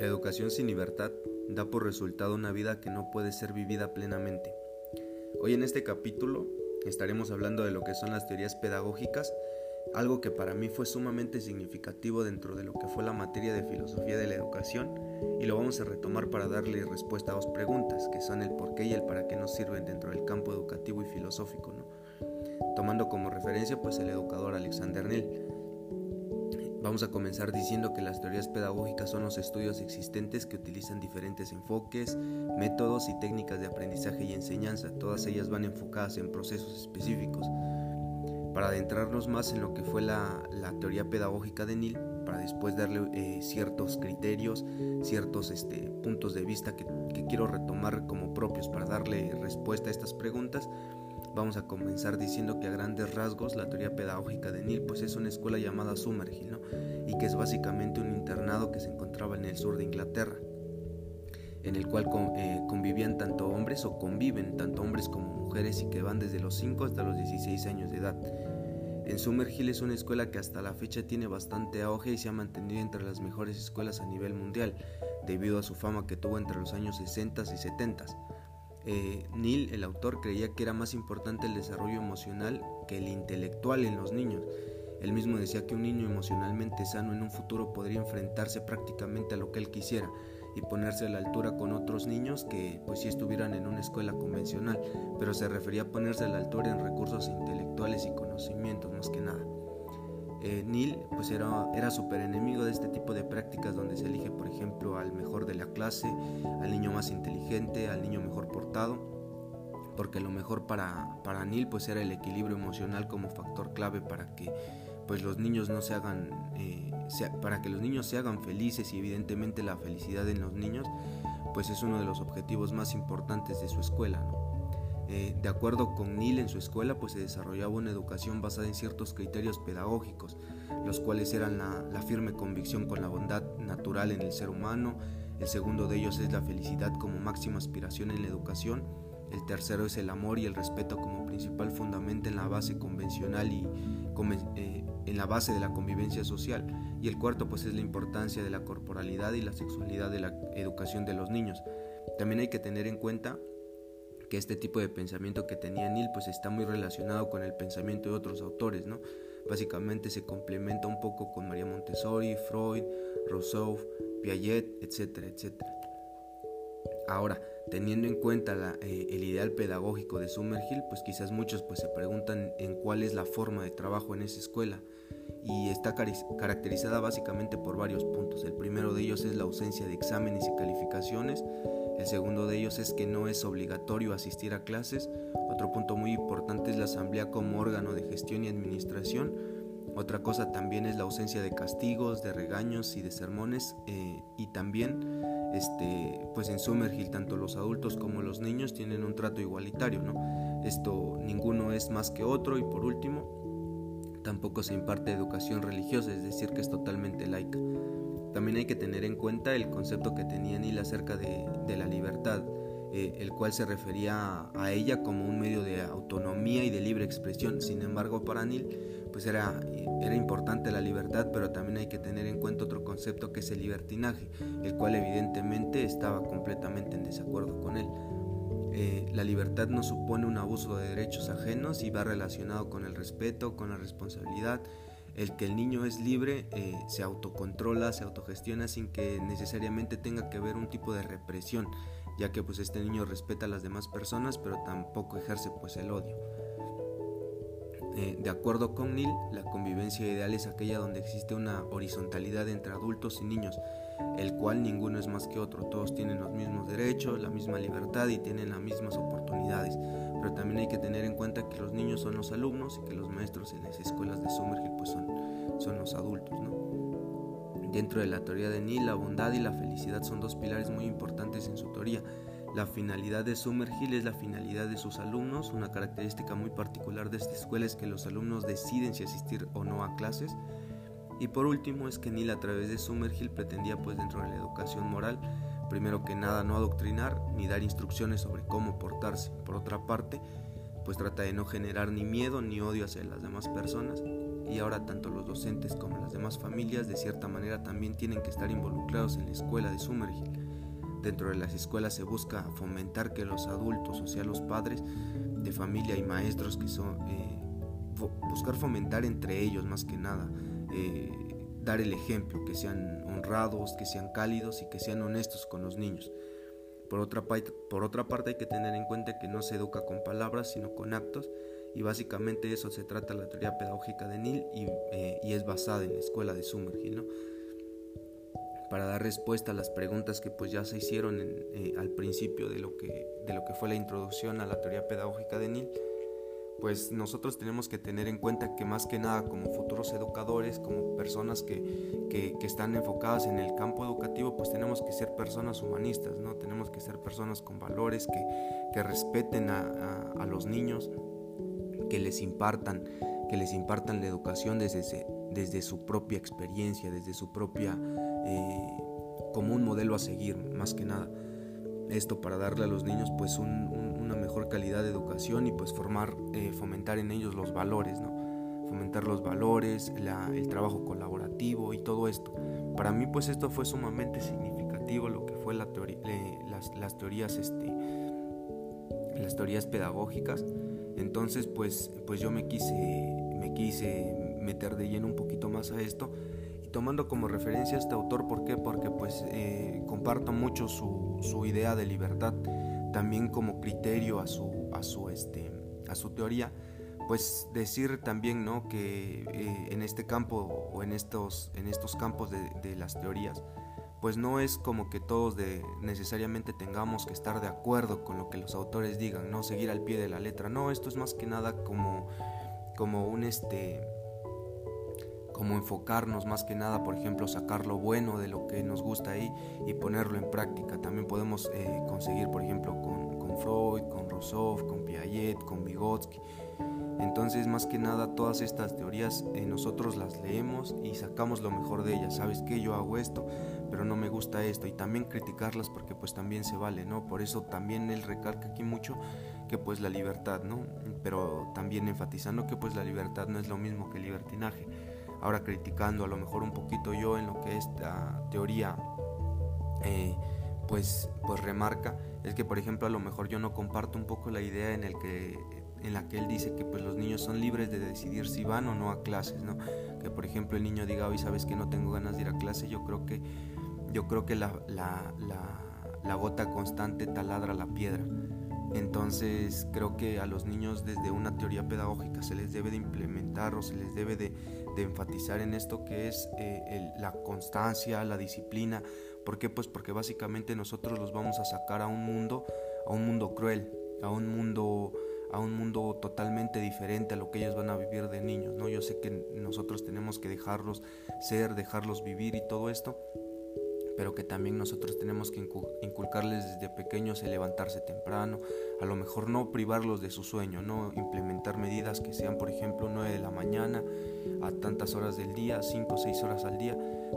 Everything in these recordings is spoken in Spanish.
La educación sin libertad da por resultado una vida que no puede ser vivida plenamente. Hoy en este capítulo estaremos hablando de lo que son las teorías pedagógicas, algo que para mí fue sumamente significativo dentro de lo que fue la materia de filosofía de la educación y lo vamos a retomar para darle respuesta a dos preguntas, que son el por qué y el para qué nos sirven dentro del campo educativo y filosófico, tomando como referencia pues el educador Alexander Neil Vamos a comenzar diciendo que las teorías pedagógicas son los estudios existentes que utilizan diferentes enfoques, métodos y técnicas de aprendizaje y enseñanza. Todas ellas van enfocadas en procesos específicos. Para adentrarnos más en lo que fue la, teoría pedagógica de Neil, para después darle eh, ciertos criterios, ciertos este, puntos de vista que, que quiero retomar como propios para darle respuesta a estas preguntas, Vamos a comenzar diciendo que a grandes rasgos la teoría pedagógica de Neil pues es una escuela llamada Summerhill, y que es básicamente un internado que se encontraba en el sur de Inglaterra, en el cual eh, convivían tanto hombres o conviven tanto hombres como mujeres y que van desde los 5 hasta los 16 años de edad. En Summerhill es una escuela que hasta la fecha tiene bastante auge y se ha mantenido entre las mejores escuelas a nivel mundial, debido a su fama que tuvo entre los años 60 y 70. Eh, Neil, el autor, creía que era más importante el desarrollo emocional que el intelectual en los niños. Él mismo decía que un niño emocionalmente sano en un futuro podría enfrentarse prácticamente a lo que él quisiera y ponerse a la altura con otros niños que pues si estuvieran en una escuela convencional, pero se refería a ponerse a la altura en recursos intelectuales y conocimientos más que nada. Eh, Neil pues era, era súper enemigo de este tipo de prácticas donde se elige por ejemplo al mejor de la clase, al niño más inteligente, al niño mejor portado, porque lo mejor para, para Neil pues era el equilibrio emocional como factor clave para que pues los niños no se hagan eh, para que los niños se hagan felices y evidentemente la felicidad en los niños pues es uno de los objetivos más importantes de su escuela eh, de acuerdo con Neil en su escuela, pues se desarrollaba una educación basada en ciertos criterios pedagógicos, los cuales eran la, firme convicción con la bondad natural en el ser humano, el segundo de ellos es la felicidad como máxima aspiración en la educación, el tercero es el amor y el respeto como principal fundamento en la base convencional y eh, en la base de la convivencia social. Y el cuarto pues es la importancia de la corporalidad y la sexualidad de la educación de los niños. También hay que tener en cuenta que este tipo de pensamiento que tenía Neil pues está muy relacionado con el pensamiento de otros autores, ¿no? Básicamente se complementa un poco con María Montessori, Freud, Rousseau, Piaget, etcétera, etcétera. Ahora, teniendo en cuenta eh, el ideal pedagógico de Summerhill, pues quizás muchos pues se preguntan en cuál es la forma de trabajo en esa escuela y está caracterizada básicamente por varios puntos. El primero de ellos es la ausencia de exámenes y calificaciones, el segundo de ellos es que no es obligatorio asistir a clases. Otro punto muy importante es la asamblea como órgano de gestión y administración. Otra cosa también es la ausencia de castigos, de regaños y de sermones. Eh, y también, este, pues en Summerhill, tanto los adultos como los niños tienen un trato igualitario. ¿no? Esto ninguno es más que otro. Y por último, tampoco se imparte educación religiosa, es decir, que es totalmente laica. También hay que tener en cuenta el concepto que tenía Neil acerca de, la libertad, eh, el cual se refería a ella como un medio de autonomía y de libre expresión. Sin embargo, para Neil, pues era, importante la libertad, pero también hay que tener en cuenta otro concepto que es el libertinaje, el cual evidentemente estaba completamente en desacuerdo con él. Eh, la libertad no supone un abuso de derechos ajenos y va relacionado con el respeto, con la responsabilidad el que el niño es libre, eh, se autocontrola, se autogestiona sin que necesariamente tenga que ver un tipo de represión, ya que pues este niño respeta a las demás personas, pero tampoco ejerce pues el odio. Eh, de acuerdo con Neil, la convivencia ideal es aquella donde existe una horizontalidad entre adultos y niños, el cual ninguno es más que otro, todos tienen los mismos derechos, la misma libertad y tienen las mismas oportunidades, pero también hay que tener en cuenta que los niños son los alumnos y que los maestros en las escuelas de Summerhill pues son, son los adultos, Dentro de la teoría de Neil, la bondad y la felicidad son dos pilares muy importantes en su teoría. La finalidad de Summerhill es la finalidad de sus alumnos. Una característica muy particular de esta escuela es que los alumnos deciden si asistir o no a clases. Y por último es que Neil a través de Summerhill pretendía pues dentro de la educación moral, primero que nada no adoctrinar ni dar instrucciones sobre cómo portarse. Por otra parte, pues trata de no generar ni miedo ni odio hacia las demás personas. y ahora tanto los docentes como las demás familias de cierta manera también tienen que estar involucrados en la escuela de Summerhill. Dentro de las escuelas se busca fomentar que los adultos, o sea los padres de familia y maestros que son... Eh, buscar fomentar entre ellos más que nada, eh, dar el ejemplo, que sean honrados, que sean cálidos y que sean honestos con los niños. Por otra, por otra parte hay que tener en cuenta que no se educa con palabras sino con actos y básicamente eso se trata la teoría pedagógica de Neil y, eh, es basada en la escuela de Summerhill, ¿no? Para dar respuesta a las preguntas que pues ya se hicieron eh, al principio de lo, que, de lo que fue la introducción a la teoría pedagógica de Neil, pues nosotros tenemos que tener en cuenta que más que nada como futuros educadores, como personas que, que, están enfocadas en el campo educativo, pues tenemos que ser personas humanistas, ¿no? Tenemos que ser personas con valores, que, que respeten a, a, los niños, que les impartan, que les impartan la educación desde, desde su propia experiencia, desde su propia, eh, como un modelo a seguir, más que nada. Esto para darle a los niños pues un mejor calidad de educación y pues formar, eh, fomentar en ellos los valores, ¿no? Fomentar los valores, el trabajo colaborativo y todo esto. Para mí pues esto fue sumamente significativo lo que fue la teoría, las, las, teorías, este, las teorías pedagógicas. Entonces pues, pues yo me quise, me quise meter de lleno un poquito más a esto y tomando como referencia a este autor, ¿por qué? Porque pues eh, comparto mucho su, su idea de libertad también como criterio a su, a su, este, a su teoría, pues decir también ¿no? que eh, en este campo o en estos, en estos campos de, las teorías, pues no es como que todos de, necesariamente tengamos que estar de acuerdo con lo que los autores digan, no seguir al pie de la letra, no, esto es más que nada como, como un este como enfocarnos más que nada, por ejemplo, sacar lo bueno de lo que nos gusta ahí y ponerlo en práctica. También podemos eh, conseguir, por ejemplo, con, con, Freud, con Rousseau, con Piaget, con Vygotsky. Entonces, más que nada, todas estas teorías eh, nosotros las leemos y sacamos lo mejor de ellas. ¿Sabes qué? Yo hago esto, pero no me gusta esto. Y también criticarlas porque pues también se vale, ¿no? Por eso también él recalca aquí mucho que pues la libertad, ¿no? Pero también enfatizando que pues la libertad no es lo mismo que el libertinaje ahora criticando a lo mejor un poquito yo en lo que esta teoría eh, pues, pues remarca, es que por ejemplo a lo mejor yo no comparto un poco la idea en, el que, en la que él dice que pues los niños son libres de decidir si van o no a clases, ¿no? que por ejemplo el niño diga hoy sabes que no tengo ganas de ir a clase, yo creo que, yo creo que la, la, la, la gota constante taladra la piedra. Entonces creo que a los niños desde una teoría pedagógica se les debe de implementar o se les debe de, enfatizar en esto que es eh, la constancia, la disciplina. ¿Por qué? Pues porque básicamente nosotros los vamos a sacar a un mundo, a un mundo cruel, a un mundo a un mundo totalmente diferente a lo que ellos van a vivir de niños, ¿no? Yo sé que nosotros tenemos que dejarlos ser, dejarlos vivir y todo esto, pero que también nosotros tenemos que inculcarles desde pequeños el levantarse temprano, a lo mejor no privarlos de su sueño, no implementar medidas que sean, por ejemplo, 9 de la mañana a tantas horas del día, 5 o 6 horas al día,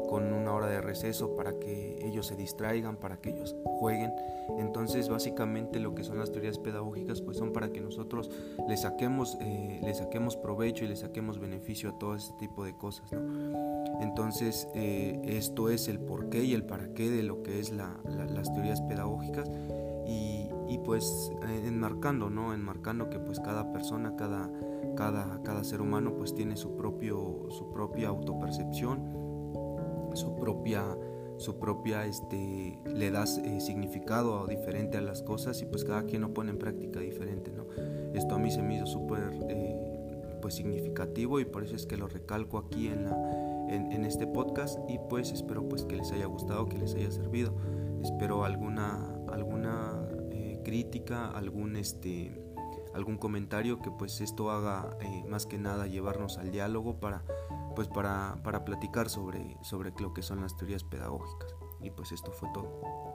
con una hora de receso para que ellos se distraigan, para que ellos jueguen. Entonces, básicamente lo que son las teorías pedagógicas, pues son para que nosotros les saquemos, eh, saquemos provecho y les saquemos beneficio a todo este tipo de cosas, ¿no? Entonces, eh, esto es el porqué y el para qué de lo que es las teorías pedagógicas y, pues eh, enmarcando, ¿no? Enmarcando que pues cada persona, cada, cada, cada ser humano pues tiene su, propio, su propia autopercepción, su propia su propia este le das eh, significado diferente a las cosas y pues cada quien lo pone en práctica diferente no esto a mí se me hizo súper pues significativo y por eso es que lo recalco aquí en la en, este podcast y pues espero pues que les haya gustado, que les haya servido. Espero alguna, eh, algún, este, algún comentario que pues esto haga eh, más que nada llevarnos al diálogo para, pues para, para platicar sobre, sobre lo que son las teorías pedagógicas. Y pues esto fue todo.